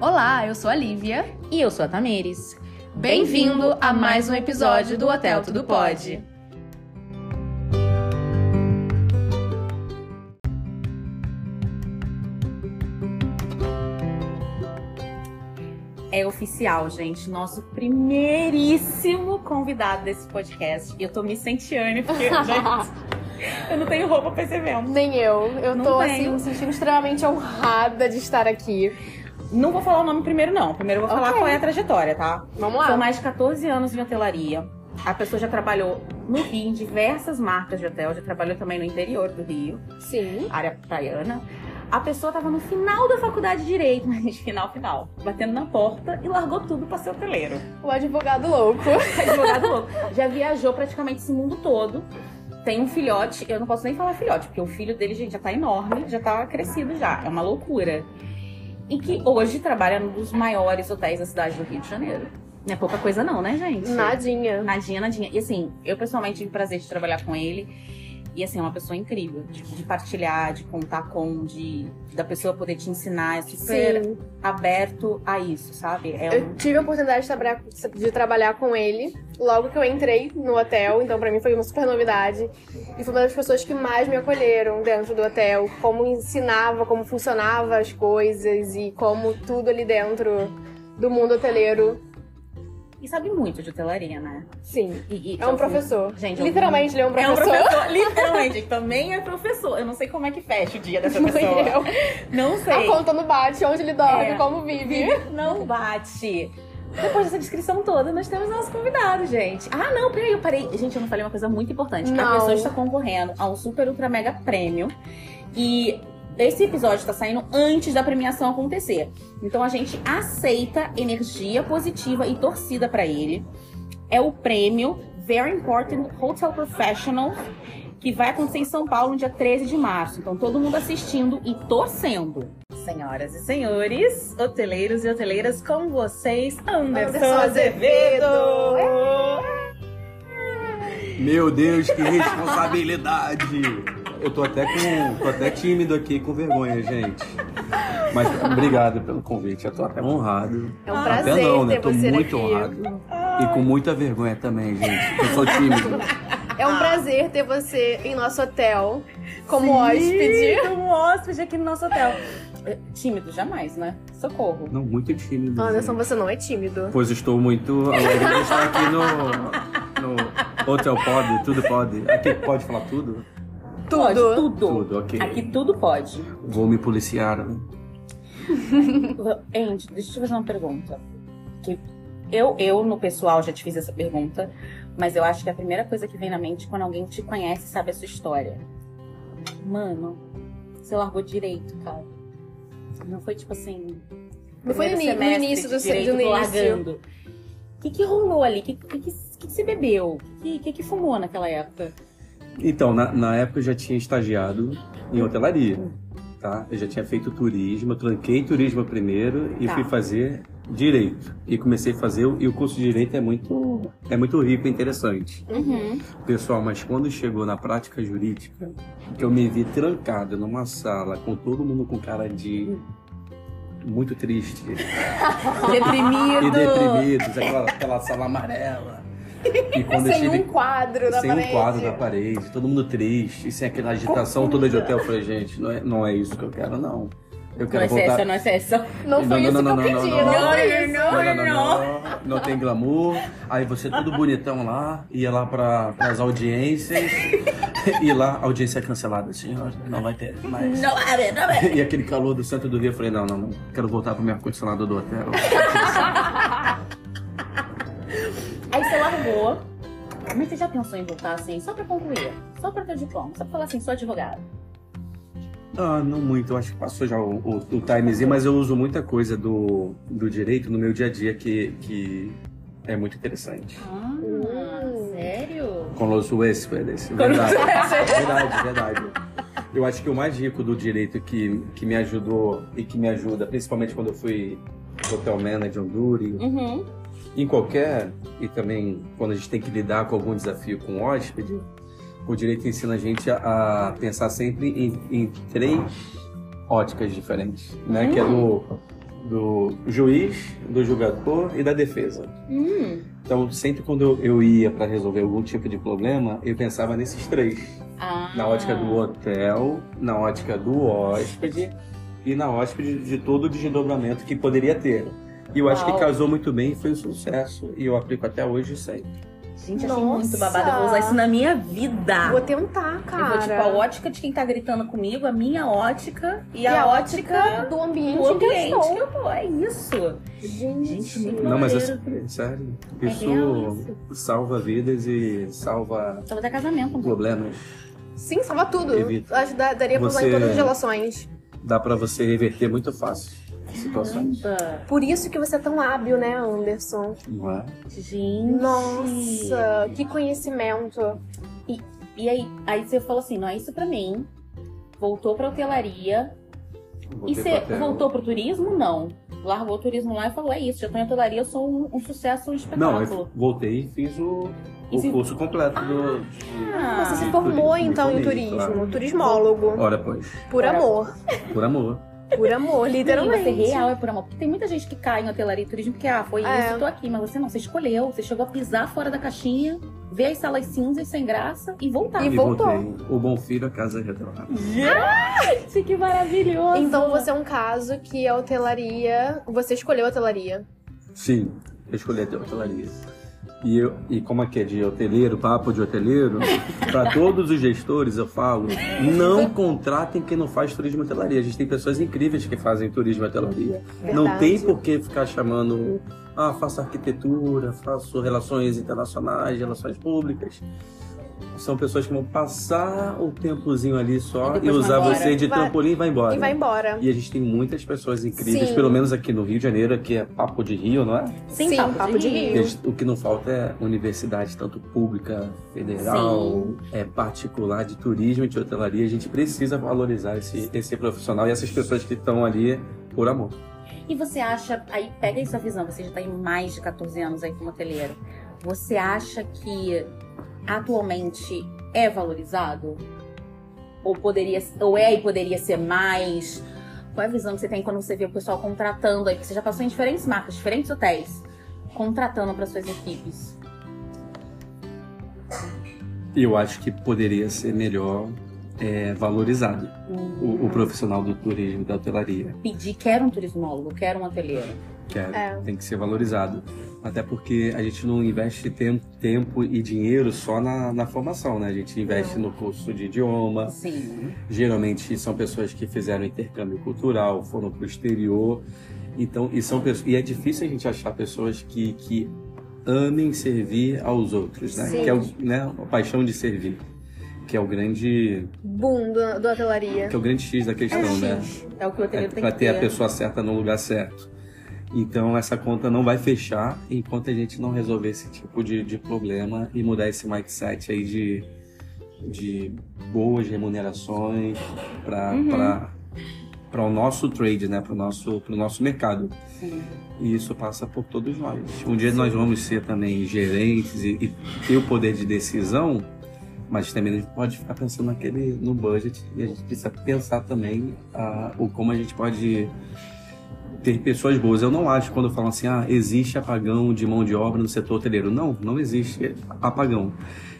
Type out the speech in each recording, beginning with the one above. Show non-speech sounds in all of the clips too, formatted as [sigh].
Olá, eu sou a Lívia. E eu sou a Tamires. Bem-vindo a mais um episódio do Hotel Tudo Pode. É oficial, gente. Nosso primeiríssimo convidado desse podcast. Eu tô me sentindo porque, [laughs] gente, eu não tenho roupa pra esse evento. Nem eu. Eu Não tô, tenho. assim, me sentindo extremamente honrada de estar aqui. Não vou falar o nome primeiro, não. Primeiro eu vou falar Ok. qual é a trajetória, tá? Vamos lá. São mais de 14 anos em hotelaria. A pessoa já trabalhou no Rio em diversas marcas de hotel, já trabalhou também no interior do Rio, Sim. área praiana. A pessoa tava no final da faculdade de Direito, [laughs] mas final, final, batendo na porta e largou tudo pra ser hoteleiro. O advogado louco. [laughs] Advogado louco. Já viajou praticamente esse mundo todo. Tem um filhote, eu não posso nem falar filhote, porque o filho dele, gente, já tá enorme, já tá crescido já. É uma loucura. E que hoje trabalha num dos maiores hotéis da cidade do Rio de Janeiro. Não é pouca coisa não, né, gente? Nadinha. Nadinha, nadinha. E assim, eu pessoalmente tive o prazer de trabalhar com ele. E assim, é uma pessoa incrível. De, de partilhar, de contar com, de da pessoa poder te ensinar. É super Sim. aberto a isso, sabe? É um... Eu tive a oportunidade de trabalhar, de trabalhar com ele logo que eu entrei no hotel, então pra mim foi uma super novidade. E foi uma das pessoas que mais me acolheram dentro do hotel, como ensinava, como funcionava as coisas e como tudo ali dentro do mundo hoteleiro. E sabe muito de hotelaria, né? Sim. E- e- É um professor. Gente, Literalmente, ele é um É um professor. professor, [laughs] literalmente. Também é professor. Eu não sei como é que fecha o dia dessa Não pessoa. eu. Não A sei. conta não bate, onde ele dorme, É. como vive. Não bate. Depois dessa descrição toda, nós temos nosso convidado, gente. Ah, não, peraí, eu parei. Gente, eu não falei uma coisa muito importante. A Não. pessoa está concorrendo a um super ultra mega prêmio. E esse episódio está saindo antes da premiação acontecer. Então a gente aceita energia positiva e torcida para ele. É o prêmio Very Important Hotel Professional, que vai acontecer em São Paulo no dia 13 de março. Então todo mundo assistindo e torcendo. Senhoras e senhores, hoteleiros e hoteleiras, com vocês, Anderson, Anderson Azevedo. Meu Deus, que responsabilidade! Eu tô até com. tô até tímido aqui com vergonha, gente. Mas obrigado pelo convite. Eu tô até honrado. É um até prazer não, né? Tô você muito aqui. honrado. E com muita vergonha também, gente. Eu sou tímido. É um prazer ter você em nosso hotel como Sim, hóspede. Como hóspede aqui no nosso hotel. É, Tímido, jamais, né? Socorro. Não, muito tímido. Anderson, gente. você não é tímido. Pois estou muito alegre de estar aqui no. no Hotel Pod, tudo pode. Aqui pode falar tudo? Pode, Tudo. tudo. Tudo, ok. Aqui tudo pode. Vou me policiar. né? [laughs] Andy, deixa eu te fazer uma pergunta. Que eu, eu, no pessoal, já te fiz essa pergunta, mas eu acho que a primeira coisa que vem na mente é quando alguém te conhece e sabe a sua história. Mano, você largou direito, cara. Não foi tipo assim. Não foi no, início do, direito, do largando. O que, que rolou ali? O que, que, que, que você bebeu? O que, que, que fumou naquela época? Então, na, na época eu já tinha estagiado em hotelaria, tá? Eu já tinha feito turismo, tranquei turismo primeiro e Tá. fui fazer direito. E comecei a fazer, e o curso de direito é muito, é muito rico e interessante. Uhum. Pessoal, mas quando chegou na prática jurídica, que eu me vi trancado numa sala com todo mundo com cara de muito triste [laughs] Deprimido. e deprimidos, aquela, aquela sala amarela. E quando Sem um quadro na sem parede. um quadro da parede, todo mundo triste, e sem aquela agitação toda de hotel. Eu falei, gente, não é, não é isso que eu quero, não. Eu Não quero é voltar. essa, não é essa. Não foi isso que eu pedi, não, não, não, não, não, não tem glamour. Aí você todo bonitão lá, ia lá para as audiências, e lá, a audiência é cancelada, senhor, não vai ter mais. Não, é, não, é. E aquele calor do centro do Rio, eu falei, não, não, não, quero voltar pro meu ar-condicionado do hotel. [laughs] Aí você largou. Mas você já pensou em voltar assim, só pra concluir? Só pra ter diploma? Só pra falar assim, sou advogado? Ah, não muito, eu acho que passou já o, o, o timezinho, mas eu uso muita coisa do, do direito no meu dia a dia que, que é muito interessante. Ah, Hum. sério? Com os huéspedes, verdade. verdade, verdade. Eu acho que o mais rico do direito que, que me ajudou e que me ajuda, principalmente quando eu fui hotel manager em Honduras, Uhum. Em qualquer, e também quando a gente tem que lidar com algum desafio com o hóspede, o direito ensina a gente a, a pensar sempre em, em três óticas diferentes, né? Que é do, do juiz, do julgador e da defesa. Hum. Então, sempre quando eu- ia para resolver algum tipo de problema, eu pensava nesses três. Ah. Na ótica do hotel, na ótica do hóspede e na ótica de, de todo o desdobramento que poderia ter. E eu acho que casou muito bem e foi um sucesso. E eu aplico até hoje sempre. Gente, achei Nossa. muito babado. Eu vou usar isso na minha vida. Vou tentar, Eu cara. vou, tipo, a ótica de quem tá gritando comigo, a minha ótica e, E a, a ótica do ambiente, do que eu ambiente estou. que eu tô. É isso. Gente, Gente, muito Não, mas é Maneiro. sério. É Isso real salva vidas e salva Só até casamento. problemas. Sim, salva tudo. Evita. Acho que daria pra usar em todas as relações. Dá pra você reverter muito fácil situações. Por isso que você é tão hábil, né, Anderson? Não é? Gente. Nossa, que conhecimento. E aí, aí você falou assim, não é isso pra mim. Voltou pra hotelaria. Voltei e você voltou pro turismo? Não. Largou o turismo lá e falou, é isso, já tô em hotelaria, eu sou um, um sucesso, um Não, espetáculo. eu voltei e fiz o, E o se- curso completo do. de- Ah, Você se formou, turismo, então, em turismo. claro. Turismólogo. Ora, pois. Por Ora. amor. Por amor. Por amor, Literalmente. literalmente. Você real é por amor. Porque tem muita gente que cai em hotelaria e turismo porque, ah, foi É. isso, eu tô aqui. Mas você não, você escolheu. Você chegou a pisar fora da caixinha, ver as salas cinzas sem graça e voltar. E voltou. voltei. O bom filho, a casa retornada. Gente, que maravilhoso! Então você é um caso que a hotelaria. Você escolheu a hotelaria. Sim, eu escolhi a hotelaria. E, eu, e como aqui é de hoteleiro, papo de hoteleiro, para todos os gestores eu falo, não contratem quem não faz turismo e hotelaria. A gente tem pessoas incríveis que fazem turismo e hotelaria. Não Verdade. tem por que ficar chamando, ah, faço arquitetura, faço relações internacionais, relações públicas. São pessoas que vão passar o tempozinho ali só E e, usar você de Vai- trampolim e vai embora. E vai embora. E a gente tem muitas pessoas incríveis, Sim. pelo menos aqui no Rio de Janeiro, que é papo de Rio, não é? Sem Sim, papo, papo de de rio. Gente- O que não falta é universidade, tanto pública, federal, Sim. é particular, de turismo e de hotelaria. A gente precisa valorizar esse, esse profissional e essas pessoas que estão ali por amor. E você acha, aí pega aí sua visão, você já tem mais de 14 anos aí como hoteleiro. Você acha que atualmente é valorizado? Ou poderia, ou é e poderia ser mais? Qual é a visão que você tem quando você vê o pessoal contratando aí? Porque você já passou em diferentes marcas, diferentes hotéis, contratando para suas equipes. Eu acho que poderia ser melhor é, valorizado o, o profissional do turismo da hotelaria. Pedir, quero um turismólogo, quero um hoteleiro. que é- É. tem que ser valorizado. Até porque a gente não investe tem- tempo e dinheiro só na, na formação, né? A gente investe no curso de idioma. Sim. Geralmente são pessoas que fizeram intercâmbio cultural, foram para o exterior. Então, e, são, e é difícil a gente achar pessoas que, que amem servir aos outros, né? Sim. Que é o, né? a paixão de servir. Que é o grande, Boom do, do hotelaria. que é o grande X da questão, né? É o que o É hoteleiro tem para que ter ter. a pessoa certa no lugar certo. Então essa conta não vai fechar enquanto a gente não resolver esse tipo de, de problema e mudar esse mindset aí de, de boas remunerações para Uhum. para o nosso trade, né? Para o nosso, pro nosso mercado. Sim. E isso passa por todos nós. Um dia nós vamos ser também gerentes e, e ter o poder de decisão, mas também a gente pode ficar pensando naquele, no budget e a gente precisa pensar também ah, o como a gente pode ter pessoas boas. Eu não acho quando falam assim, ah, existe apagão de mão de obra no setor hoteleiro. Não, não existe apagão.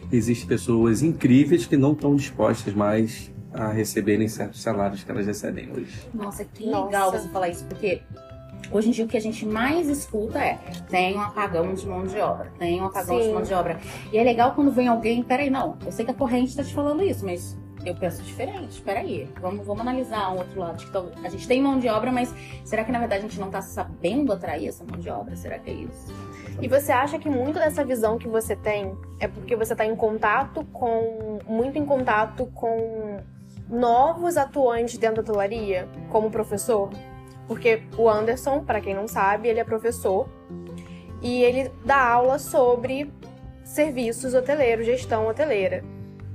Existem pessoas incríveis que não estão dispostas mais a receberem certos salários que elas recebem hoje. Nossa, que Nossa. legal você falar isso, porque hoje em dia o que a gente mais escuta é tem um apagão de mão de obra, tem um apagão Sim. de mão de obra. E é legal quando vem alguém, peraí, não, eu sei que a corrente tá te falando isso, mas eu penso diferente, peraí, vamos, vamos analisar um outro lado. Então, a gente tem mão de obra, mas será que na verdade a gente não tá sabendo atrair essa mão de obra? Será que é isso? E você acha que muito dessa visão que você tem é porque você está em contato com. muito em contato com novos atuantes dentro da hotelaria, como professor? Porque o Anderson, para quem não sabe, ele é professor e ele dá aula sobre serviços hoteleiros, gestão hoteleira.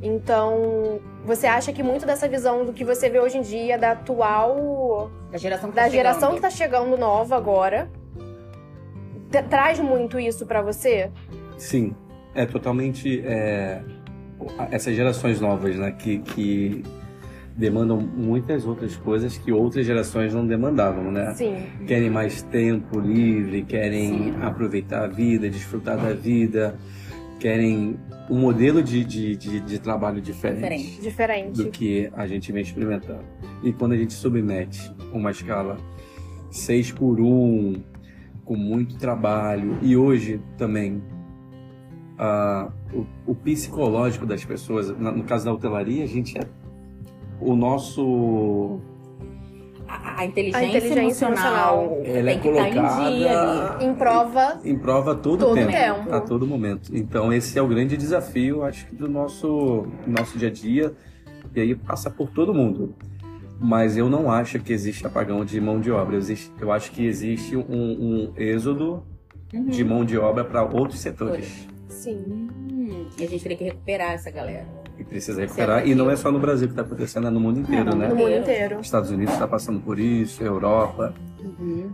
Então, você acha que muito dessa visão do que você vê hoje em dia, da atual Da geração que da tá geração chegando. que tá chegando nova agora, tra- traz muito isso pra você? Sim, é totalmente é, essas gerações novas, né, que, que demandam muitas outras coisas que outras gerações não demandavam, né? Sim. Querem mais tempo livre, querem aproveitar a vida, desfrutar da vida, querem um modelo de, de, de, de trabalho diferente, Diferente. Diferente. do que a gente vem experimentando. E quando a gente submete uma escala 6 por 1, com muito trabalho, e hoje também o, o psicológico das pessoas, no caso da hotelaria, a gente é o nosso A, a inteligência, A inteligência emocional, emocional. Ela é tem que estar em colocada- dia ali. Em prova. em prova a todo, Todo tempo, tempo. a todo momento. Então esse é o grande desafio, acho que do nosso nosso dia a dia e aí passa por todo mundo. Mas eu não acho que existe apagão de mão de obra. Existe, eu acho que existe um, um êxodo Uhum. de mão de obra para outros setores. Sim. E a gente teria que recuperar essa galera. E precisa recuperar. E não é só no Brasil que está acontecendo, é no mundo inteiro, Não, né? No mundo inteiro. Estados Unidos está passando por isso, Europa, Uhum.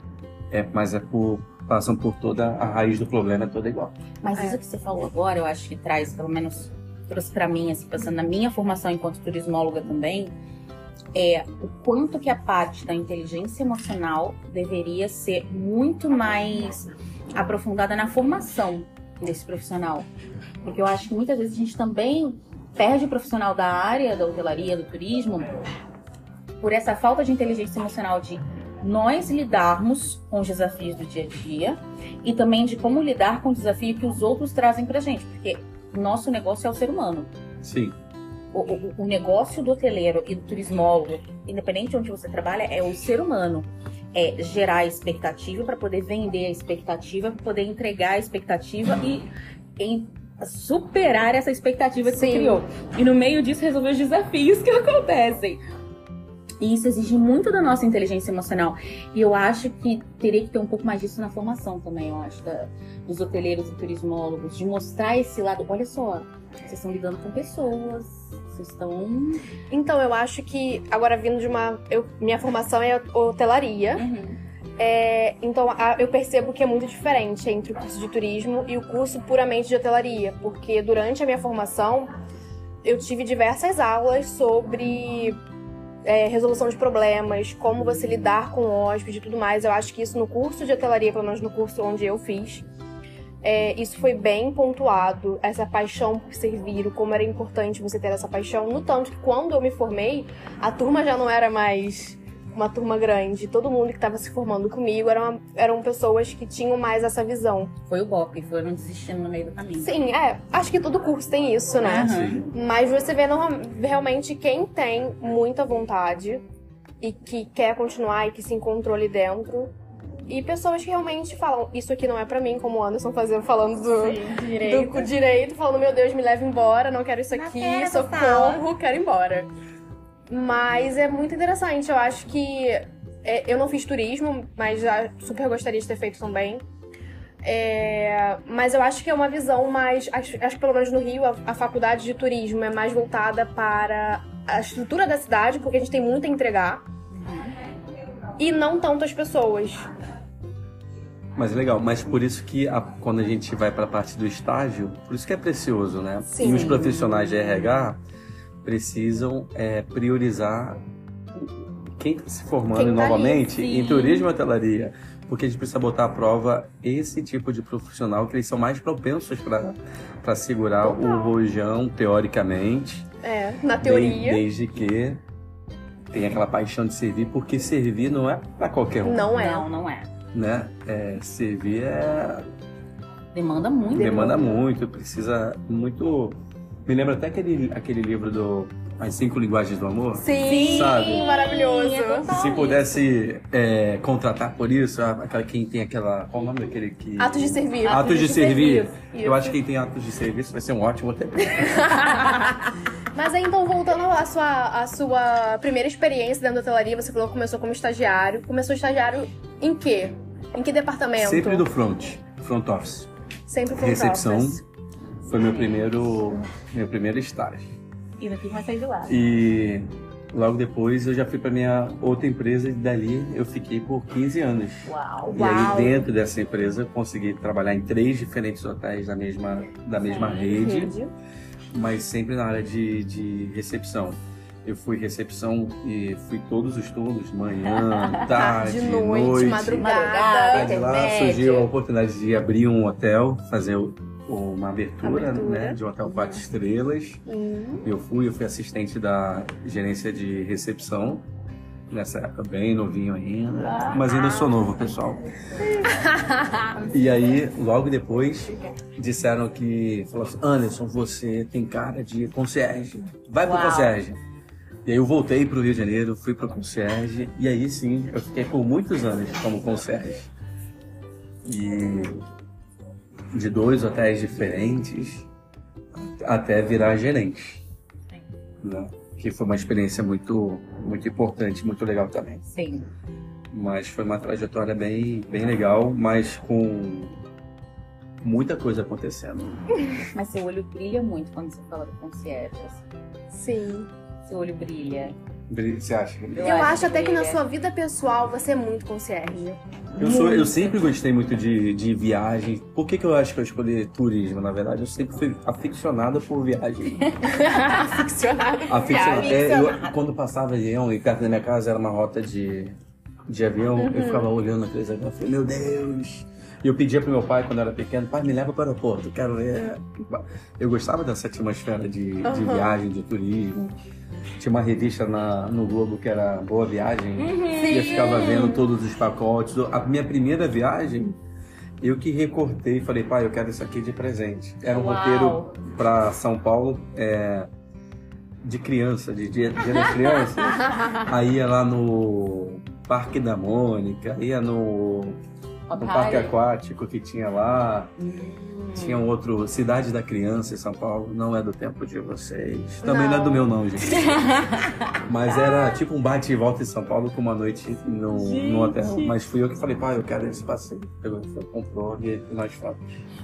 é, mas é por passam por toda a raiz do problema é toda igual. Mas É. isso que você falou agora, eu acho que traz, pelo menos, trouxe pra mim, assim, pensando na minha formação enquanto turismóloga também, é o quanto que a parte da inteligência emocional deveria ser muito mais aprofundada na formação desse profissional. Porque eu acho que muitas vezes a gente também perde o profissional da área da hotelaria, do turismo, por essa falta de inteligência emocional de nós lidarmos com os desafios do dia a dia e também de como lidar com o desafio que os outros trazem pra gente, porque nosso negócio é o ser humano. Sim, O, o- o negócio do hoteleiro e do turismólogo, independente de onde você trabalha, é o ser humano. É gerar expectativa para poder vender a expectativa, para poder entregar a expectativa e em- superar essa expectativa que você Sim. criou. E no meio disso resolver os desafios [laughs] que acontecem. E isso exige muito da nossa inteligência emocional. E eu acho que teria que ter um pouco mais disso na formação também, eu acho, da- dos hoteleiros e turismólogos, de mostrar esse lado. Olha só, vocês estão lidando com pessoas, vocês estão. Então, eu acho que, agora vindo de uma. eu- minha formação é hotelaria. É, então, a- eu percebo que é muito diferente entre o curso de turismo e o curso puramente de hotelaria. Porque durante a minha formação, eu tive diversas aulas sobre é, resolução de problemas, como você lidar com o hóspede e tudo mais. Eu acho que isso no curso de hotelaria, pelo menos no curso onde eu fiz, é, isso foi bem pontuado, essa paixão por servir, o como era importante você ter essa paixão. No tanto que quando eu me formei, a turma já não era mais uma turma grande. Todo mundo que estava se formando comigo era uma- eram pessoas que tinham mais essa visão. Foi o golpe, foram desistindo no meio do caminho. Sim, é. Acho que todo curso tem isso, né? Aham. Mas você vê norma- realmente quem tem muita vontade e que quer continuar e que se encontrou ali dentro. E pessoas que realmente falam, isso aqui não é pra mim, como o Anderson fazendo, falando do, direito. do direito, falando, meu Deus, me leva embora, não quero isso Não aqui, socorro, quero ir embora. Mas é muito interessante, eu acho que. é, eu não fiz turismo, mas já super gostaria de ter feito também. É, mas eu acho que é uma visão mais. Acho, acho que pelo menos no Rio, a, a faculdade de turismo é mais voltada para a estrutura da cidade, porque a gente tem muito a entregar. E não tanto as pessoas. Mas é legal, mas por isso que a- quando a gente vai para a parte do estágio, por isso que é precioso, né? Sim. E os profissionais de RH precisam é, priorizar quem está se formando Quem tá novamente sim. em turismo e hotelaria. Porque a gente precisa botar à prova esse tipo de profissional que eles são mais propensos para segurar Total. o rojão, teoricamente. É, na de- teoria. desde que tem aquela paixão de servir, porque servir não é para qualquer um. Não é. Não, não é. Né? É, servir é Demanda muito. demanda muito, precisa muito. Me lembra até aquele, aquele livro do As Cinco Linguagens do Amor. Sim, Sabe? maravilhoso. é Se pudesse é, contratar por isso, aquela quem tem aquela. Qual o nome daquele que. Atos de servir. Atos de servir. Isso. Eu acho que quem tem atos de serviço vai ser um ótimo hotel. [laughs] Mas aí, então, voltando à sua, à sua primeira experiência dentro da hotelaria, você falou que começou como estagiário. Começou estagiário em quê? Em que departamento? Sempre do front, front office. Sempre front Recepção. office. Foi meu primeiro, meu primeiro estágio. E quis mais sair de lá. E logo depois eu já fui para minha outra empresa e dali eu fiquei por 15 anos. Uau. E aí dentro dessa empresa eu consegui trabalhar em três diferentes hotéis da mesma, da mesma rede, Rede. mas sempre na área de, de recepção. Eu fui recepção e fui todos os turnos, manhã, [laughs] tarde, De noite, noite. madrugada. Aí de lá surgiu a oportunidade de abrir um hotel, fazer o- uma abertura, Abertura. Né, de um hotel quatro estrelas. Hum. Eu fui, eu fui assistente da gerência de recepção. Nessa época, bem novinho ainda. Mas ainda sou novo, pessoal. [laughs] E aí, logo depois, disseram que... Falou assim, Anderson, você tem cara de concierge. Vai pro Uau. concierge. E aí eu voltei pro Rio de Janeiro, fui pro concierge. E aí, sim, eu fiquei por muitos anos como concierge. E... De dois hotéis diferentes até virar gerente. Né? Que foi uma experiência muito, muito importante, muito legal também. Sim. Mas foi uma trajetória bem, bem legal, mas com muita coisa acontecendo. [laughs] Mas seu olho brilha muito quando você fala do concierge. assim. Sim. Seu olho brilha. Você acha? Eu, Eu acho acho até que na que- sua vida pessoal você é muito concierge. Eu, sou, eu sempre gostei muito de, de viagem. Por que, que eu acho que eu escolhi turismo? Na verdade, eu sempre fui aficionado por viagem. [laughs] Ficcionado. Aficionado. Viagem. É, eu, quando passava avião e perto da minha casa era uma rota de, de avião, eu ficava olhando aqueles aviões e falei, meu Deus! E eu pedia pro meu pai, quando eu era pequeno, pai, me leva para o aeroporto, quero ver. Eu gostava dessa atmosfera de, de Uhum. viagem, de turismo. Tinha uma revista na, no Globo que era Boa Viagem. E eu ficava vendo todos os pacotes. A minha primeira viagem, eu que recortei e falei, pai, eu quero isso aqui de presente. Era um Uau. roteiro para São Paulo é, de criança, de dia, dia das crianças. [laughs] Aí ia lá no Parque da Mônica, ia no, no Parque Aquático que tinha lá. Tinha um outro, Cidade da Criança em São Paulo. Não é do tempo de vocês. Também não, é do meu, não, gente. [laughs] Mas era tipo um bate e volta em São Paulo com uma noite no, no hotel. Mas fui eu que falei, pai, eu quero esse passeio. Pegou, foi, comprou e nós fomos.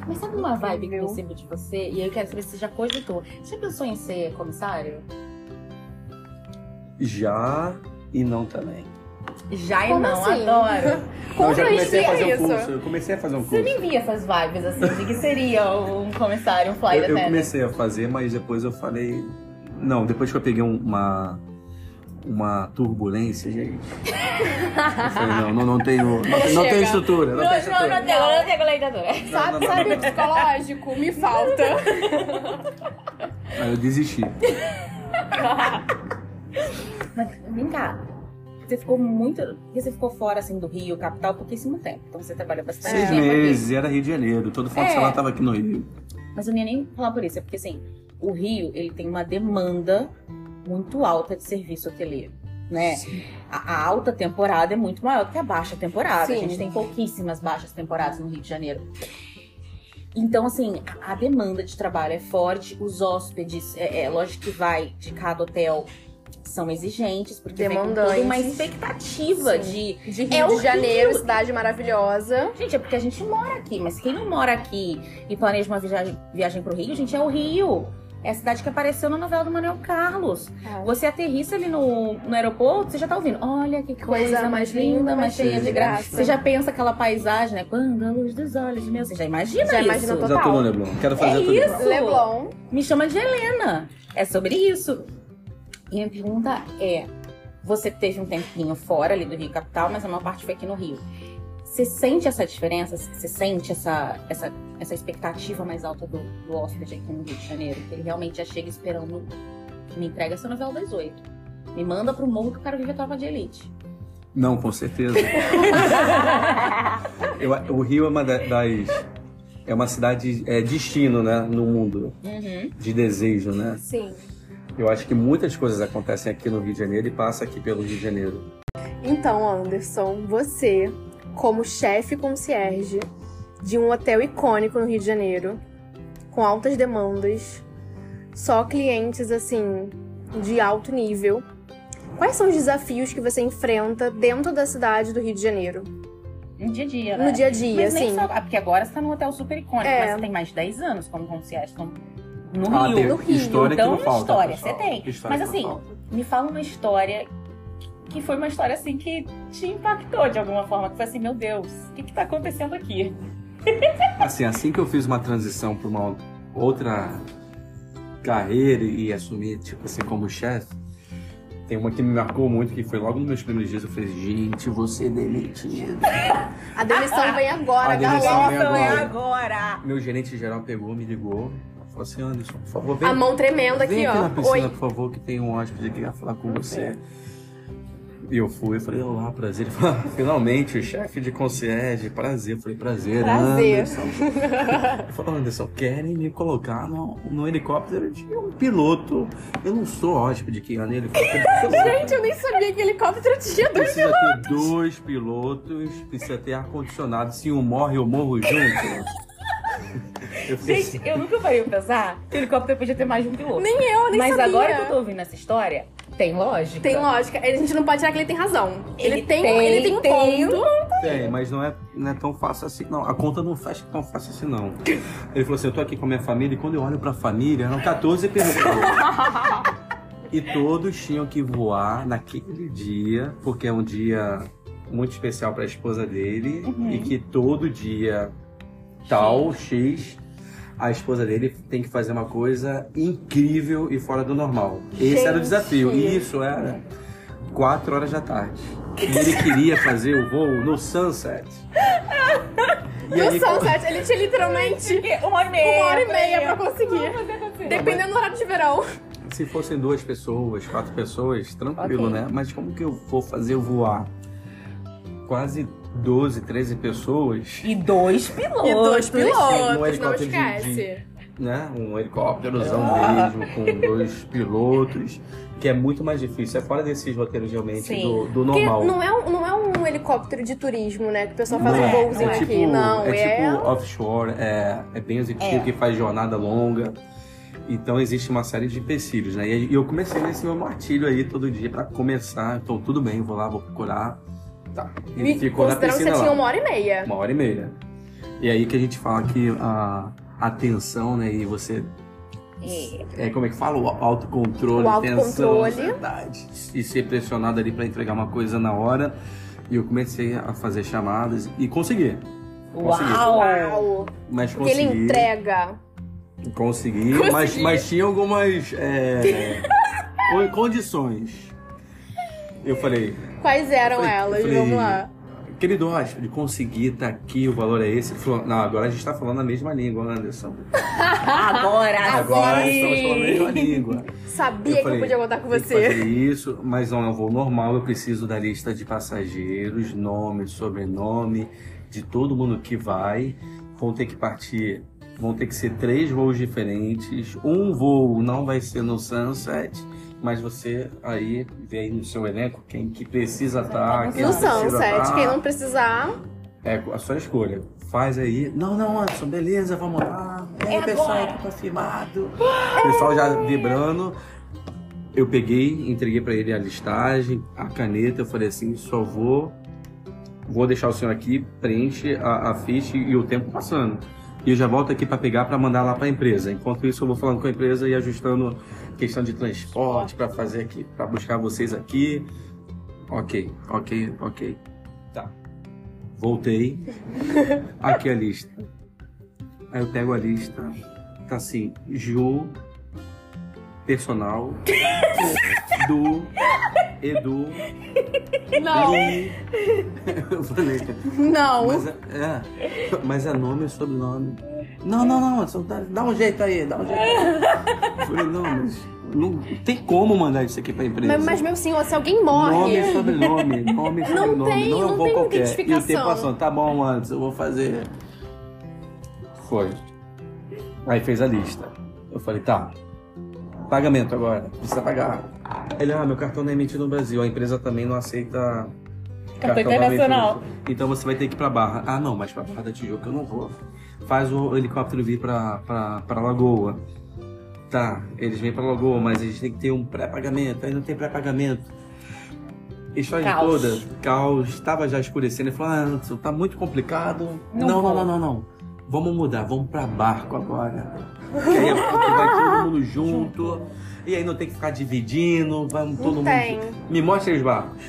Mas sabe uma vibe que eu recebo de você? E aí eu quero saber se você já cogitou. Você já pensou em ser comissário? Já e não também. Já e Como não, assim? adoro. [laughs] Não, eu já comecei a fazer um isso. curso. Eu comecei a fazer um Você curso. me envia essas vibes assim, de que seria um comissário, um flight Eu, eu attendant. comecei a fazer, mas depois eu falei. Não, depois que eu peguei um- uma. Uma turbulência, gente. Eu falei, não, não, não tenho. [laughs] Não, não Chega. tenho estrutura. Não, Não, tenho não, estrutura. não tenho, não leitadora. Sabe, sabe o psicológico? Me [laughs] falta. Aí eu desisti. Mas vem cá. Você ficou muito. Porque você ficou fora assim do Rio, capital, pouquíssimo tempo. Então você trabalhou bastante Seis aqui. meses, era Rio de Janeiro. Todo final de É. semana tava aqui no Rio. Mas eu não ia nem falar por isso, é porque assim, o Rio, ele tem uma demanda muito alta de serviço hoteleiro, né? A, a alta temporada é muito maior do que a baixa temporada. A Sim. gente tem pouquíssimas baixas temporadas no Rio de Janeiro. Então, assim, a a demanda de trabalho é forte, os hóspedes, é, é lógico que vai de cada hotel, são exigentes, porque vem com toda uma expectativa de De Rio É de Janeiro, Rio. cidade maravilhosa. Gente, é porque a gente mora aqui, mas quem não mora aqui e planeja uma viagem, viagem pro Rio, gente, é o Rio. É a cidade que apareceu na novela do Manuel Carlos. Você aterrissa ali no, no aeroporto, você já tá ouvindo. Olha que coisa, mais linda, mais cheia de graça. Você já pensa aquela paisagem, né? Quando a luz dos olhos meus. Você já imagina Já isso. imagina total. Já tô no Leblon. Quero fazer É tudo isso. Leblon. Me chama de Helena. É sobre isso. E a minha pergunta é: você teve um tempinho fora ali do Rio Capital, mas a maior parte foi aqui no Rio. Você sente essa diferença? Você sente essa, essa, essa expectativa mais alta do, do hóspede aqui no Rio de Janeiro? Que ele realmente já chega esperando que me entregue essa novela das oito. Me manda pro morro que eu quero viver a tropa de elite. Não, com certeza. [laughs] Eu- o Rio é uma da- das. É uma cidade é, destino, né? No mundo. Uhum. De desejo, né? Sim. Eu acho que muitas coisas acontecem aqui no Rio de Janeiro e passa aqui pelo Rio de Janeiro. Então, Anderson, você, como chefe concierge de um hotel icônico no Rio de Janeiro, com altas demandas, só clientes assim de alto nível, quais são os desafios que você enfrenta dentro da cidade do Rio de Janeiro? No dia a dia, né? No dia a dia, Mas assim. só. ah, Porque agora você tá num hotel super icônico, É. mas você tem mais de 10 anos como concierge. Então, no Ah, Rio. no Rio. História Então, que não falta. história, pessoal. você tem. História Mas assim, falta. Me fala uma história que foi uma história assim que te impactou de alguma forma. Que foi assim, meu Deus, o que que tá acontecendo aqui? [laughs] Assim, assim que eu fiz uma transição para uma outra carreira e assumir, tipo assim, como chefe, Tem uma que me marcou muito, que foi logo nos meus primeiros dias. Eu falei, gente, você é demitido. A demissão vem agora, A demissão galera. vem é agora. Meu gerente geral pegou, me ligou. Falou assim, Anderson, por favor, vem, A mão tremenda aqui, aqui ó. na piscina, Oi. por favor, que tem um hóspede que quer falar com você. E eu fui, eu falei, olá, prazer. [laughs] Ele falou, "Ah, finalmente, o chefe de concierge, prazer. Eu falei, prazer, Prazer. Anderson. Ele falou, Anderson, querem me colocar no, no helicóptero de um piloto. Eu não sou hóspede que anda em helicóptero de piloto. Gente, eu nem sabia que helicóptero tinha dois Precisa ter dois pilotos, precisa ter ar-condicionado. Se um morre, eu morro junto. [laughs] Eu fiquei assim, Gente, eu nunca parei pra pensar que o helicóptero podia ter mais de um piloto. Nem eu, nem Mas sabia. agora que eu tô ouvindo essa história, tem lógica. Tem lógica. A gente não pode tirar que ele tem razão. Ele, Ele tem, tem- ele tem um tem ponto. Tem, mas não é, não é tão fácil assim, não. A conta não fecha tão fácil assim, não. Ele falou assim: eu tô aqui com a minha família e quando eu olho pra família, eram 14 pessoas. e todos tinham que voar naquele dia, porque é um dia muito especial pra esposa dele e que todo dia tal, X. A esposa dele tem que fazer uma coisa incrível e fora do normal. Esse era o Gente. desafio. E isso era 4 horas da tarde. E ele queria fazer o voo no Sunset. E No aí, Sunset, ele tinha literalmente Uma hora e meia. uma hora e meia pra conseguir. Dependendo do horário de verão. Se fossem duas pessoas, quatro pessoas, tranquilo, Ok. né? Mas como que eu vou fazer eu voar quase 12, 13 pessoas, E dois pilotos. E dois no pilotos, não helicóptero de- esquece. né? Um helicópterozão Ah. mesmo, com dois pilotos, que é muito mais difícil. É fora desses roteiros realmente Sim. do, do Porque normal. não é, um, não é um helicóptero de turismo, né? Que o pessoal faz Não um é, voozinho não é. aqui. não, é é. tipo offshore, é, é bem executivo, É. que faz jornada longa. Então existe uma série de empecilhos, né? E eu comecei nesse meu martírio aí todo dia pra começar. Então tudo bem, vou lá, vou procurar. Tá. Ele E ficou na considerando que piscina você lá. tinha uma hora e meia. Uma hora e meia. E aí que a gente fala que a atenção, né? E você É. é, como é que fala? O autocontrole, O autocontrole. tensão, ansiedade. E ser pressionado ali pra entregar uma coisa na hora. E eu comecei a fazer chamadas e consegui. Consegui. Uau! Uau! Mas Porque ele consegui. entrega. Consegui, [laughs] Consegui. Mas, mas tinha algumas é, co- [laughs] condições. Eu falei, Quais eram Falei- elas? falei- Vamos lá. querido hóspede, consegui, tá aqui, o valor é esse. Falou, não, agora a gente tá falando a mesma língua, Anderson. [laughs] Agora, Agora sim. estamos falando a mesma língua. Sabia Eu que eu podia contar com você. fazer isso, mas não é um voo normal. Eu preciso da lista de passageiros, nome, sobrenome, de todo mundo que vai. Vão ter que partir, vão ter que ser três voos diferentes. Um voo não vai ser no Sunset, mas você aí vê aí no seu elenco quem que precisa estar. No não precisa Sunset, tá. quem não precisar. É a sua escolha. Faz aí. Não, não, Anderson, beleza, vamos lá. Aí, É pessoal, tá confirmado. O pessoal já vibrando. Eu peguei, entreguei pra ele a listagem, a caneta. Eu falei assim: só vou. Vou deixar o senhor aqui, preenche a, a ficha e o tempo passando. E eu já volto aqui pra pegar pra mandar lá pra empresa. Enquanto isso, eu vou falando com a empresa e ajustando questão de transporte pra fazer aqui, pra buscar vocês aqui. Ok, ok, ok. Tá. Voltei. Aqui a lista. Aí eu pego a lista. Tá assim, Ju, personal, [laughs] do, Edu, Não, Li. [laughs] Eu falei, não. mas é, é, mas é nome e sobrenome. Não, não, não, só dá, dá um jeito aí, dá um jeito. Eu falei, não, mas não tem como mandar isso aqui pra empresa. Mas, mas, meu senhor, se alguém morre. Nome e sobrenome, nome e Não sobrenome, tem- não, não tem qualquer. E o identificação. tempo passando, tá bom antes, eu vou fazer. Foi. Aí fez a lista. Eu falei, tá. Pagamento agora, precisa pagar. Ele, ah, meu cartão não é emitido no Brasil, a empresa também não aceita Cartão pra internacional. Então você vai ter que ir pra Barra. Ah, não, mas pra Barra da Tijuca eu não vou. Faz o helicóptero vir pra, pra, pra Lagoa. Tá, eles vêm pra Lagoa, mas eles têm que ter um pré-pagamento. Aí não tem pré-pagamento. História Caos. toda, caos, estava já escurecendo. Ele falou: Ah, Anderson, tá muito complicado. Não Não, não, não, não. Vamos mudar, vamos pra barco agora. Que aí é vai [laughs] todo mundo junto. E aí não tem que ficar dividindo, vamos todo Não tem. mundo. Me mostra os barcos.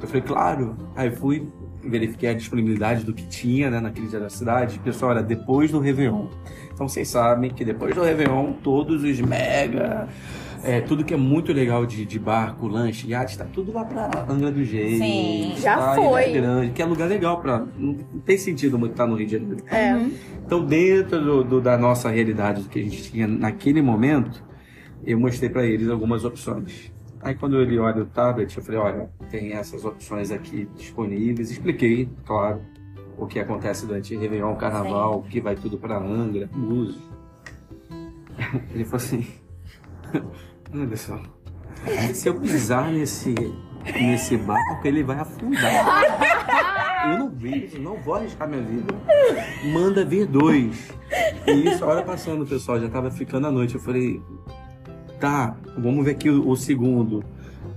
Eu falei, claro. Aí fui, verifiquei a disponibilidade do que tinha né, naquele dia da cidade. Pessoal, era depois do Réveillon. Então vocês sabem que depois do Réveillon, todos os mega É, tudo que é muito legal de, de barco, lanche, iate, tá tudo lá pra Angra do Reis. Sim. Já tá? foi. Ilha Grande, que é lugar legal pra. Não tem sentido muito estar no Rio de Janeiro. É. Uhum. Então, dentro do, do- da nossa realidade, do que a gente tinha naquele momento, eu mostrei pra eles algumas opções. Aí, quando ele olha o tablet, eu falei: olha, tem essas opções aqui disponíveis. Expliquei, claro, o que acontece durante Réveillon, Carnaval, que vai tudo pra Angra, Búzios. [laughs] Ele falou assim: olha só, se eu pisar nesse, nesse barco, ele vai afundar. Eu não vejo, não vou arriscar minha vida. Manda ver dois. E isso, a hora passando, pessoal, já tava ficando a noite. Eu falei, tá, vamos ver aqui o, o segundo.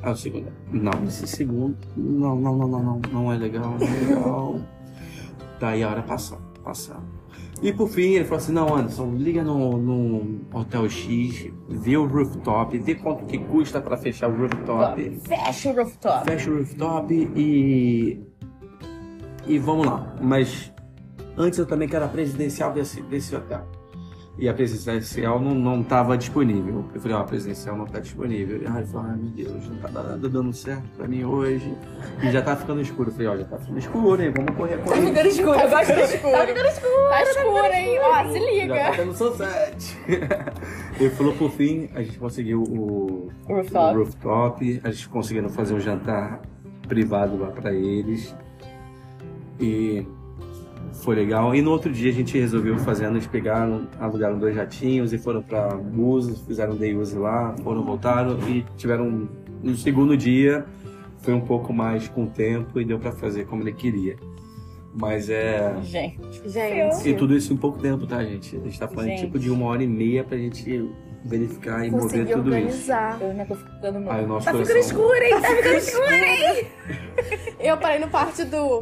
Ah, o segundo. Não, esse segundo. Não, não, não, não, não. Não é legal, não é legal. Daí a hora passou, passou. E por fim, ele falou assim: não, Anderson, liga no, no Hotel X, vê o rooftop, vê quanto que custa pra fechar o rooftop. Fecha o rooftop. Fecha o rooftop e. E vamos lá. Mas antes eu também quero a presidencial desse, desse hotel. E a presidencial não, não tava disponível. Eu falei, ó, a presidencial não tá disponível. E aí ele falou, ai meu Deus, não tá nada dando certo pra mim hoje. E já tá ficando escuro. Eu falei, ó, já tá ficando escuro, hein? Vamos correr, correr. ficando escuro, eu gosto Tá escuro. Tá escuro. Tá escuro, hein? Ó, se Já tá liga. tendo sunset. [laughs] Ele falou, por fim, a gente conseguiu o, O rooftop. o rooftop. A gente conseguindo fazer um jantar privado lá pra eles. E foi legal. E no outro dia a gente resolveu fazer, eles pegaram, alugaram dois jatinhos e foram pra Búzios, fizeram day use lá, foram, voltaram e tiveram no segundo dia foi um pouco mais com o tempo e deu pra fazer como ele queria. Mas é. Gente, Gente. E tudo isso em pouco tempo, tá, gente? A gente tá falando Gente. tipo de uma hora e meia pra gente verificar e mover Consegui tudo isso. organizar. eu ainda tô ficando Aí o nosso Tá coração. ficando escuro, hein? Tá ficando escuro, hein? Eu parei no parte do.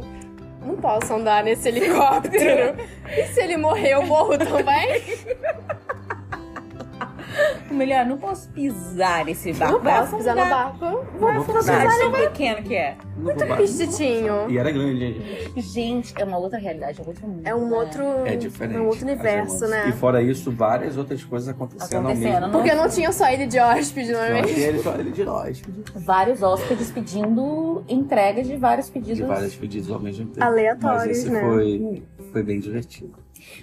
Não posso andar nesse helicóptero. [laughs] e se ele morrer, eu morro também? [laughs] [laughs] Melhor, não posso pisar nesse barco. Não Vai posso pisar no afundar. barco. Vou Você fazer sabe isso. o pequeno que é. Não vou- Pistitinho. E era grande, gente? Gente, é uma outra realidade, é outro mundo. É um né? outro. É diferente. É um outro universo, né? E fora isso, várias outras coisas acontecendo, Acontecendo, ao mesmo Porque não tinha só ele de hóspede, não é mesmo? Ele só ele de nós, Vários hóspedes pedindo entrega de vários pedidos. de vários pedidos ao mesmo tempo. Aleatórios, Mas esse né? foi, foi bem divertido.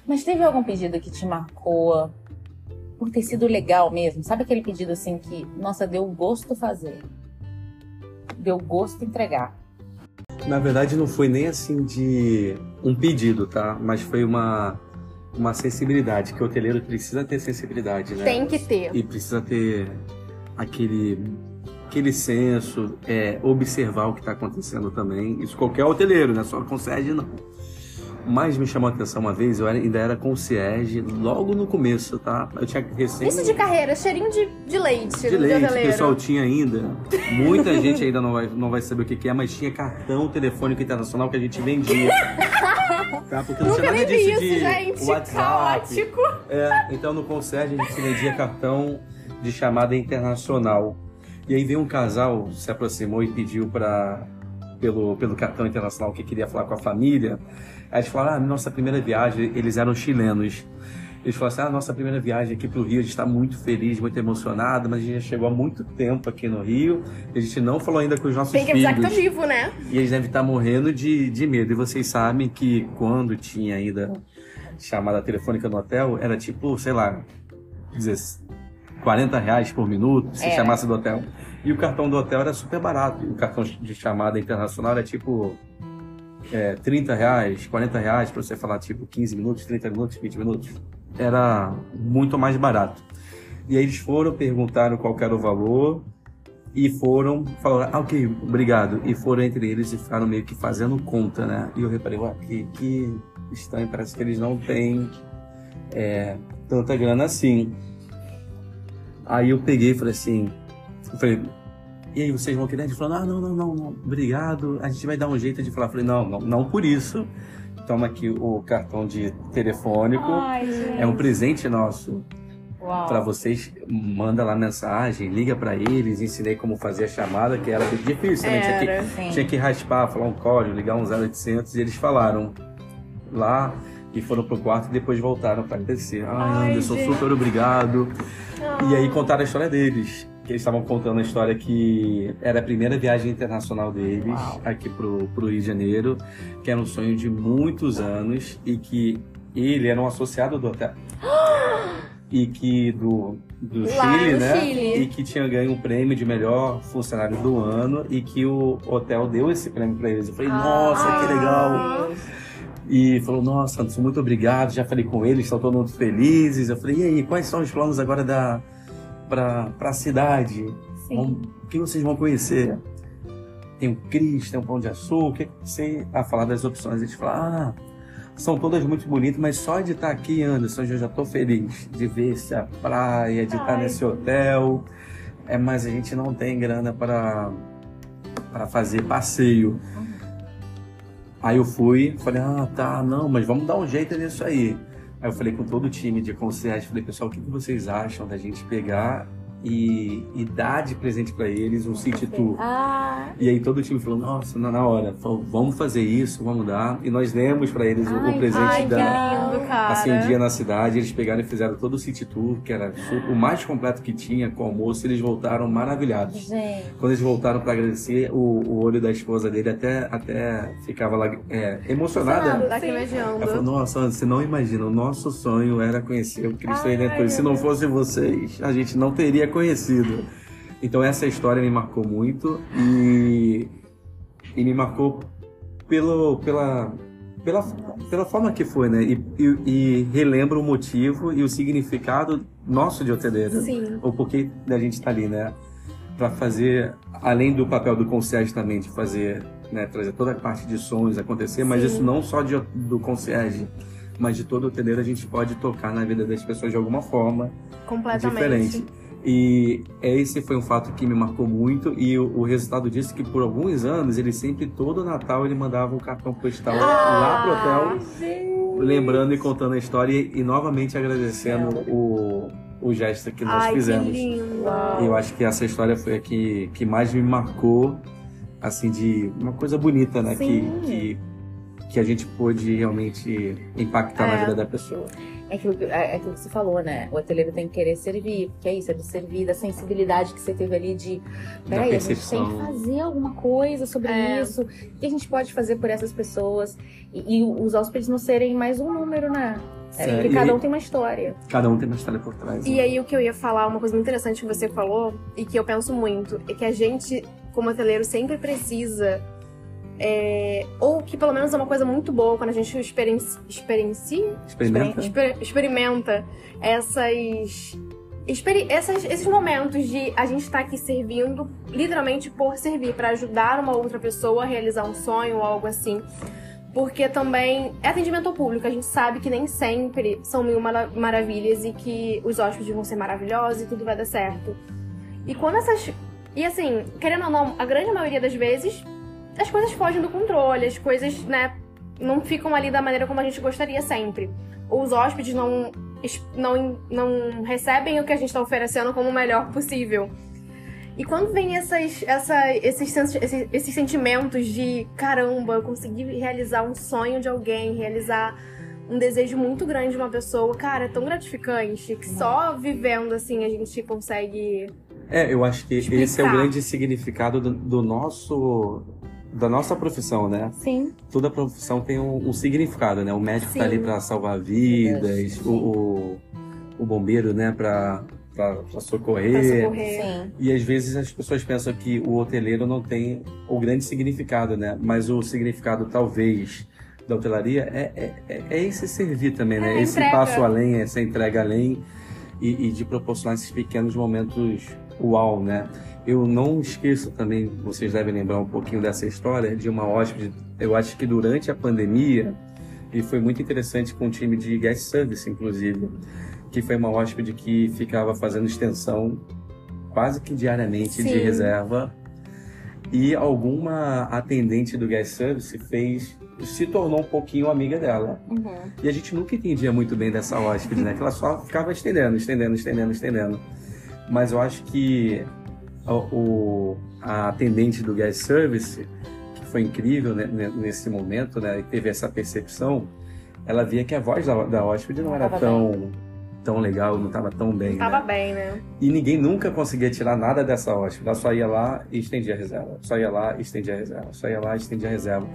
Mas teve algum pedido que te marcou por ter sido legal mesmo? Sabe aquele pedido assim que, nossa, deu gosto fazer? Deu gosto entregar. Na verdade, não foi nem assim de um pedido, tá? Mas foi uma, uma sensibilidade, que o hoteleiro precisa ter sensibilidade, né? Tem que ter. E precisa ter aquele, aquele senso, é, observar o que está acontecendo também. Isso qualquer hoteleiro, né? Só concierge não. Mas me chamou a atenção uma vez, eu ainda era concierge logo no começo, tá? Eu tinha recém... Isso de carreira, cheirinho de, de leite. De leite, o pessoal tinha ainda. Muita gente ainda não vai, não vai saber o que, que é, mas tinha cartão telefônico internacional que a gente vendia. [laughs] Tá? Porque não Nunca tinha nada disso isso, de gente. WhatsApp. Caótico. É, então no concierge a gente vendia cartão de chamada internacional. E aí veio um casal, se aproximou e pediu para pelo, pelo cartão internacional que queria falar com a família. Aí eles falaram, ah, nossa primeira viagem, eles eram chilenos. Eles falaram assim, ah, nossa primeira viagem aqui pro Rio, a gente está muito feliz, muito emocionado, mas a gente já chegou há muito tempo aqui no Rio, a gente não falou ainda com os nossos Tem que filhos. avisar que tá vivo, né? E eles devem estar morrendo de, de medo. E vocês sabem que quando tinha ainda chamada telefônica no hotel, era tipo, sei lá, 16, 40 reais por minuto, se É. chamasse do hotel. E o cartão do hotel era super barato. O cartão de chamada internacional era tipo é, 30 reais, 40 reais pra você falar tipo 15 minutos, 30 minutos, 20 minutos. Era muito mais barato. E aí eles foram, perguntaram qual era o valor e foram, falaram, ah, ok, obrigado. E foram entre eles e ficaram meio que fazendo conta, né? E eu reparei, ué, que, que estranho, parece que eles não têm é, tanta grana assim. Aí eu peguei e falei assim, eu falei, e aí vocês vão querer? Ele falou, ah, não, não, não, não, obrigado, a gente vai dar um jeito de falar. Eu falei, não, não, não por isso. Toma aqui o cartão de telefônico. Ai. É um presente nosso para vocês. Manda lá mensagem, liga para eles, ensinei como fazer a chamada, que era difícil, né? Tinha que. Sim. tinha que raspar, falar um código, ligar um 0800 e eles falaram lá e foram pro quarto e depois voltaram para agradecer. Ai, Ai, Anderson, gente. super obrigado. E aí contaram a história deles. Que eles estavam contando a história que era a primeira viagem internacional deles Uau. aqui pro, pro Rio de Janeiro, que era um sonho de muitos anos e que ele era um associado do hotel. [gasps] E que do, do Chile, né? Chile. E que tinha ganho um prêmio de melhor funcionário do ano e que o hotel deu esse prêmio pra eles. Eu falei, nossa, que legal! E falou, nossa, muito obrigado. Já falei com eles, estão todos felizes. Eu falei, e aí, quais são os planos agora da pra, pra cidade? Vão- o que vocês vão conhecer? Tem o Cris, tem o Pão de Açúcar. Que você a falar das opções? Eles falaram, ah, são todas muito bonitas, mas só de estar aqui, Anderson, eu já estou feliz de ver essa praia, de estar nesse hotel. É, mas a gente não tem grana para para fazer passeio. Aí eu fui, falei, ah, tá, não, mas vamos dar um jeito nisso aí. Aí eu falei com todo o time de concierge, falei, pessoal, o que que vocês acham da gente pegar e, e dar de presente para eles um city tour? Ah, E aí todo o time falou, nossa, na, na hora, falou, vamos fazer isso, vamos dar. E nós demos para eles o- o presente Ai, que da, lindo, cara. assim, um dia na cidade, eles pegaram e fizeram todo o city tour, que era o mais completo que tinha com almoço, e eles voltaram maravilhados. gente. Quando eles voltaram para agradecer, o, o olho da esposa dele até, até ficava lá, é, emocionada. Ela falou, nossa, você não imagina, o nosso sonho era conhecer o Cristo Ai, Redentor. Se não fosse vocês, a gente não teria conhecido. Então essa história me marcou muito e, e me marcou pelo, pela, pela, pela forma que foi, né? E, e, e relembra o motivo e o significado nosso de hoteleira. Sim. O porquê da gente estar ali, né? Para fazer, além do papel do concierge também, de fazer, né? Trazer toda a parte de sons acontecer, mas Sim. isso não só de, do concierge, mas de todo hoteleiro a gente pode tocar na vida das pessoas de alguma forma Completamente. diferente. E esse foi um fato que me marcou muito e o, o resultado disso é que por alguns anos ele sempre todo Natal ele mandava um cartão postal lá pro hotel, lembrando e contando a história e, e novamente agradecendo o, o gesto que nós Ai, fizemos. que lindo. E eu acho que essa história foi a que, que mais me marcou, assim, de uma coisa bonita, né? Sim. que, que a gente pôde realmente impactar na É. vida da pessoa. É aquilo, que- é aquilo que você falou, né? O hoteleiro tem que querer servir, porque é isso, é de servir, da sensibilidade que você teve ali de. Peraí, a gente tem que fazer alguma coisa sobre É. isso. O que a gente pode fazer por essas pessoas? E, e os hóspedes não serem mais um número, né? É, É, porque e- cada um tem uma história. Cada um tem uma história por trás. E né? aí o que eu ia falar, uma coisa muito interessante que você falou, e que eu penso muito, é que a gente, como hoteleiro, sempre precisa. É, ou que pelo menos é uma coisa muito boa quando a gente experienci- experiencia, Experimenta. exper- experimenta essas, essas- esses momentos de a gente estar aqui servindo, literalmente por servir, pra ajudar uma outra pessoa a realizar um sonho ou algo assim. Porque também é atendimento ao público. A gente sabe que nem sempre são mil mara- maravilhas e que os hóspedes vão ser maravilhosos e tudo vai dar certo. E quando essas. E assim, querendo ou não, a grande maioria das vezes as coisas fogem do controle, as coisas, né, não ficam ali da maneira como a gente gostaria sempre. Os hóspedes não, não, não recebem o que a gente está oferecendo como o melhor possível. E quando vem essas, essa, esses, esses, esses sentimentos de caramba, eu consegui realizar um sonho de alguém, realizar um desejo muito grande de uma pessoa, cara, é tão gratificante que só vivendo assim a gente consegue. É, eu acho que esse é o Explicar. grande significado do, do nosso. Da nossa profissão, né? Sim. Toda profissão tem um, um significado, né? O médico Sim. tá ali para salvar vidas, o, o, o bombeiro, né, para Pra socorrer. socorrer. Sim. E às vezes as pessoas pensam que o hoteleiro não tem o grande significado, né? Mas o significado, talvez, da hotelaria é, é, é- é esse servir também, né? É, esse entrega. passo além, essa entrega além e, e de proporcionar esses pequenos momentos uau, né? Eu não esqueço também, vocês devem lembrar um pouquinho dessa história, de uma hóspede, eu acho que durante a pandemia, e foi muito interessante com o time de guest service, inclusive, que foi uma hóspede que ficava fazendo extensão quase que diariamente de Sim. reserva e alguma atendente do guest service fez se tornou um pouquinho amiga dela Uhum. e a gente nunca entendia muito bem dessa hóspede, né? Que ela só ficava estendendo, estendendo, estendendo, estendendo. Mas eu acho que o, a atendente do guest service, que foi incrível né, ne- nesse momento, né? E teve essa percepção, ela via que a voz da, da hóspede não era Tava tão tão legal, não tava tão bem. Tava né? bem, né? E ninguém nunca conseguia tirar nada dessa hóspede. Ela só ia lá e estendia a reserva. Só ia lá e estendia a reserva. Só ia lá e estendia a reserva.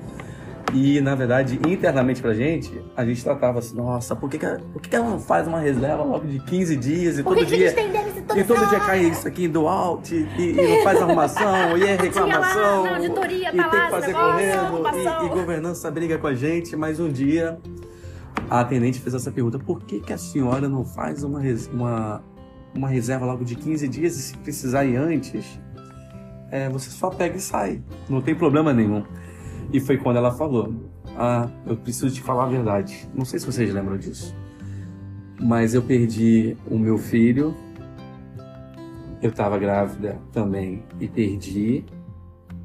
E, na verdade, internamente pra gente, a gente tratava assim, nossa, por que, que, ela, por que, que ela não faz uma reserva logo de 15 dias e Por todo que, que dia. deles e E todo dia cai isso aqui do alto e, e não faz arrumação, e é reclamação. na auditoria, e tá tem lá que fazer correndo, e, e governança briga com a gente, mas um dia a atendente fez essa pergunta: por que, que a senhora não faz uma, uma, uma reserva logo de 15 dias e se precisar ir antes, é, você só pega e sai, não tem problema nenhum. E foi quando ela falou: Ah, eu preciso te falar a verdade. Não sei se vocês lembram disso, mas eu perdi o meu filho. Eu estava grávida também e perdi.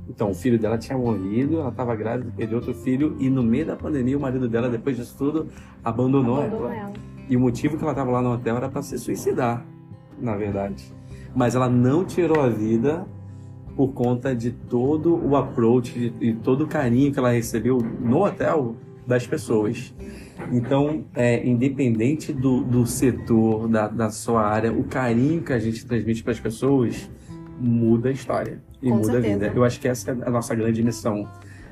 Então, o filho dela tinha morrido, ela estava grávida, perdeu outro filho, e no meio da pandemia, o marido dela, depois disso tudo, abandonou, Abandonou ela. ela. E o motivo que ela estava lá no hotel era para se suicidar, na verdade. Mas ela não tirou a vida por conta de todo o approach e todo o carinho que ela recebeu no hotel das pessoas. Então, é, independente do, do setor, da, da sua área, o carinho que a gente transmite para as pessoas muda a história e Com muda certeza. a vida. Eu acho que essa é a nossa grande missão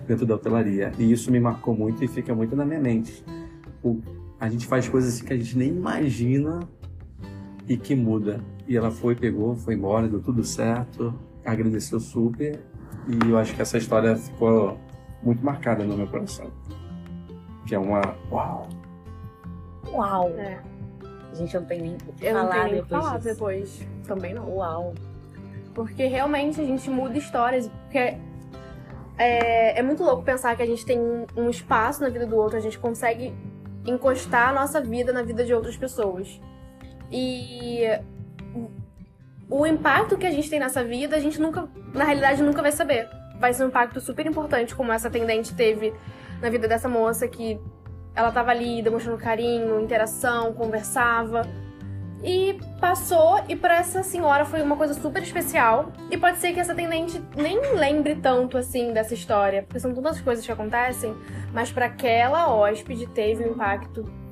dentro da hotelaria. E isso me marcou muito e fica muito na minha mente. O- a gente faz coisas assim que a gente nem imagina e que muda. E ela foi, pegou, foi embora, deu tudo certo, agradeceu super. E eu acho que essa história ficou muito marcada no meu coração. Que é uma. Uau! Uau! É. Gente, eu não tenho nem o que Eu não falar tenho nem o que depois falar disso. depois. Também não. Uau! Porque realmente a gente muda histórias. Porque é, é muito louco pensar que a gente tem um, um espaço na vida do outro, a gente consegue encostar a nossa vida na vida de outras pessoas. E o impacto que a gente tem nessa vida, a gente nunca, na realidade, nunca vai saber. Vai ser um impacto super importante, como essa atendente teve na vida dessa moça que ela tava ali demonstrando carinho, interação, conversava. E passou, e pra essa senhora foi uma coisa super especial. E pode ser que essa atendente nem lembre tanto assim dessa história, porque são tantas coisas que acontecem, mas pra aquela hóspede teve um impacto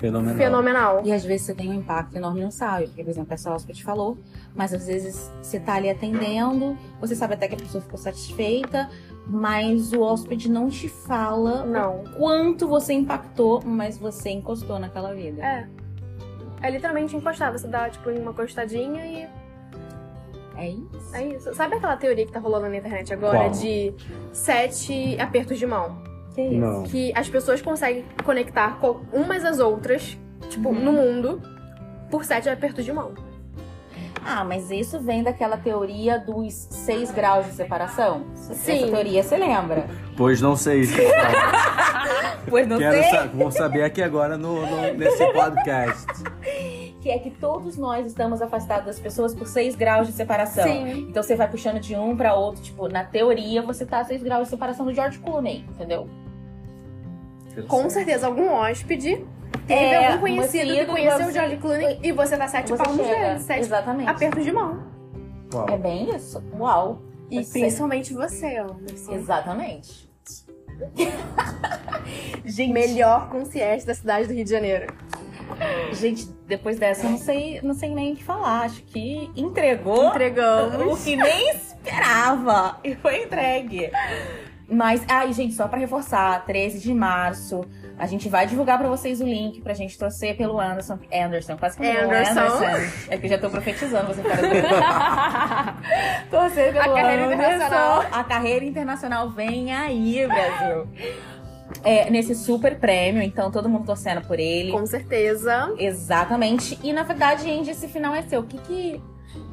Fenomenal. fenomenal. E às vezes você tem um impacto enorme não sabe, porque, por exemplo, essa hóspede falou, mas às vezes você tá ali atendendo, você sabe até que a pessoa ficou satisfeita, mas o hóspede não te fala Não. o quanto você impactou, mas você encostou naquela vida. É. É literalmente encostar. Você dá, tipo, uma encostadinha e É isso? é isso. Sabe aquela teoria que tá rolando na internet agora Qual? de sete apertos de mão? Que isso? Não. Que as pessoas conseguem conectar com umas às outras, tipo, Uhum. no mundo, por sete apertos de mão. Ah, mas isso vem daquela teoria dos seis graus de separação? Sim. Essa teoria você lembra? Pois não sei. [laughs] Pois não Quero sei. sa vou saber aqui agora no, no- nesse podcast. Que é que todos nós estamos afastados das pessoas por seis graus de separação. Sim. Então você vai puxando de um pra outro, tipo, na teoria você tá a 6 graus de separação do George Clooney, entendeu? Com certeza, algum hóspede teve É, algum conhecido que conheceu o você- George Clooney e você tá sete Você palmos chega, dele, sete Exatamente. apertos de mão. Uau. É bem isso. Uau. E sei. principalmente você, Anderson. Exatamente. [laughs] gente, Melhor concierge da cidade do Rio de Janeiro. gente, depois dessa eu não sei, não sei nem o que falar. Acho que entregou o Entregamos. que nem esperava. E foi entregue. Mas, ai, gente, só pra reforçar, 13 de março, a gente vai divulgar pra vocês o link pra gente torcer pelo Anderson. Anderson, quase que eu falo Anderson. É que eu já tô profetizando, você cara. [laughs] torcer pelo A carreira Anderson. internacional. A carreira internacional vem aí, Brasil. É, nesse super prêmio, então todo mundo torcendo por ele. Com certeza. Exatamente. E na verdade, Andy, esse final é seu. O que que.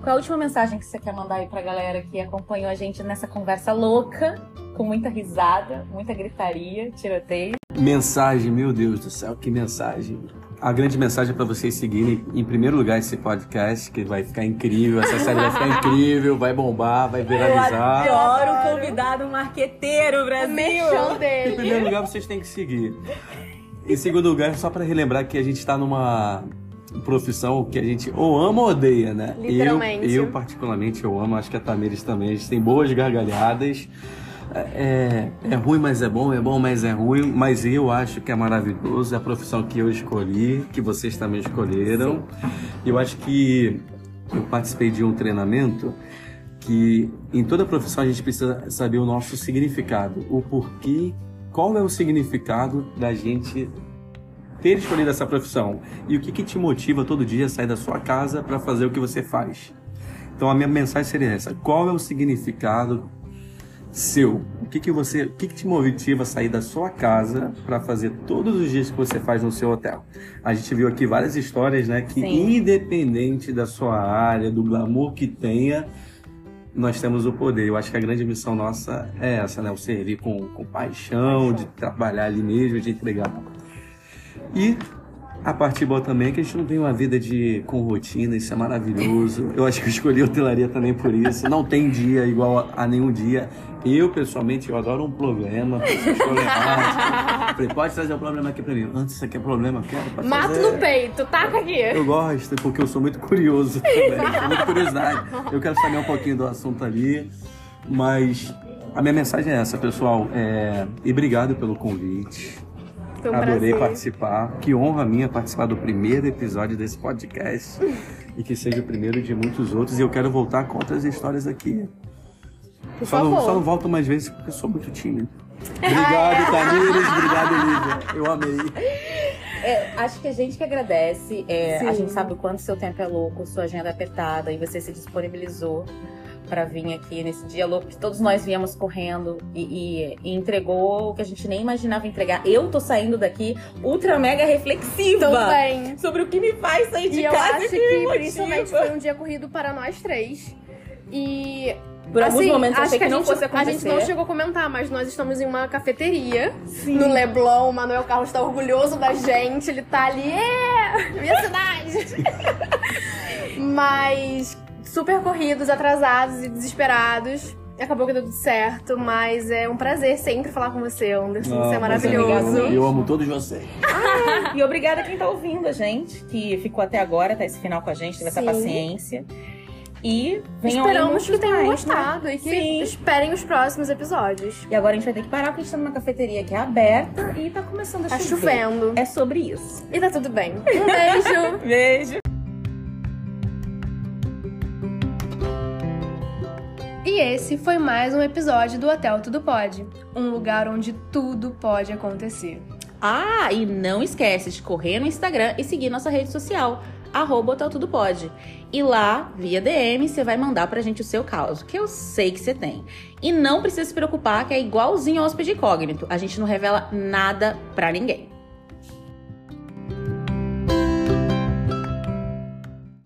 Qual é a última mensagem que você quer mandar aí pra galera que acompanhou a gente nessa conversa louca, com muita risada, muita gritaria, tiroteio? Mensagem, meu Deus do céu, que mensagem. A grande mensagem é para vocês seguirem, em primeiro lugar, esse podcast, que vai ficar incrível. Essa série vai ficar incrível, vai bombar, vai viralizar. adoro o convidado marqueteiro, O Brasil! Em dele. primeiro lugar, vocês têm que seguir. Em segundo lugar, só para relembrar que a gente está numa profissão que a gente ou ama ou odeia, né? Literalmente. Eu, eu particularmente, eu amo, acho que a Tamires também. A gente tem boas gargalhadas, É, é ruim, mas é bom, é bom, mas é ruim, mas eu acho que é maravilhoso, é a profissão que eu escolhi, que vocês também escolheram. Eu acho que eu participei de um treinamento que em toda profissão a gente precisa saber o nosso significado, o porquê, qual é o significado da gente ter escolhido essa profissão e o que, que te motiva todo dia a sair da sua casa para fazer o que você faz. Então a minha mensagem seria essa: qual é o significado seu? O que, que você, o que, que te motiva a sair da sua casa para fazer todos os dias que você faz no seu hotel? A gente viu aqui várias histórias, né, que Sim. independente da sua área, do glamour que tenha, nós temos o poder. Eu acho que a grande missão nossa é essa, né? O servir com, com paixão, de trabalhar ali mesmo, de entregar. E a parte boa também é que a gente não tem uma vida de com rotina, isso é maravilhoso. Eu acho que eu escolhi a hotelaria também por isso. Não tem dia igual a, a nenhum dia. Eu, pessoalmente, eu adoro um problema. Falei, pode trazer um problema aqui pra mim. Antes, isso aqui é problema, quero, Mato trazer. no peito, taca aqui. Eu gosto, porque eu sou muito curioso também. Tenho muita [laughs] curiosidade. Eu quero saber um pouquinho do assunto ali. Mas a minha mensagem é essa, pessoal. É... E obrigado pelo convite. Foi um Adorei prazer. participar. Que honra minha participar do primeiro episódio desse podcast. e que seja o primeiro de muitos outros. E eu quero voltar com outras histórias aqui. Por Só não, favor. só não volto mais vezes porque eu sou muito tímido. [laughs] Obrigado, Tamires. Obrigado, Lívia. Eu amei. É, acho que a gente que agradece. é, a gente sabe o quanto seu tempo é louco, sua agenda é apertada e você se disponibilizou pra vir aqui nesse dia louco que todos nós viemos correndo e, e- e entregou o que a gente nem imaginava entregar. Eu tô saindo daqui ultra mega reflexiva Também. sobre o que me faz sair de E eu casa acho e que me motiva. principalmente foi um dia corrido para nós três. E Por alguns assim, momentos eu acho achei que, que, a não gente, fosse a acontecer. gente não chegou a comentar, mas nós estamos em uma cafeteria no Leblon. O Manuel Carlos está orgulhoso da gente. Ele tá ali, é, minha cidade. [laughs] mas super corridos, atrasados e desesperados. Acabou que deu tudo certo, mas é um prazer sempre falar com você, Anderson. Você é Ah, maravilhoso. obrigada. Eu amo todos vocês. E obrigada a quem tá ouvindo a gente, que ficou até agora, tá esse final com a gente, teve essa Sim. paciência. E Esperamos muitos que tenham mais, né? gostado e que Sim. esperem os próximos episódios. E agora a gente vai ter que parar porque a gente tá numa cafeteria que é aberta e tá começando a Tá chover. chovendo. É sobre isso. E tá tudo bem. Um beijo. [laughs] Beijo. E esse foi mais um episódio do Hotel Tudo Pode um lugar onde tudo pode acontecer. Ah, e não esquece de correr no Instagram e seguir nossa rede social, arroba Pode. E lá, via DM, você vai mandar pra gente o seu caso, que eu sei que você tem. E não precisa se preocupar que é igualzinho ao hóspede incógnito. A gente não revela nada pra ninguém.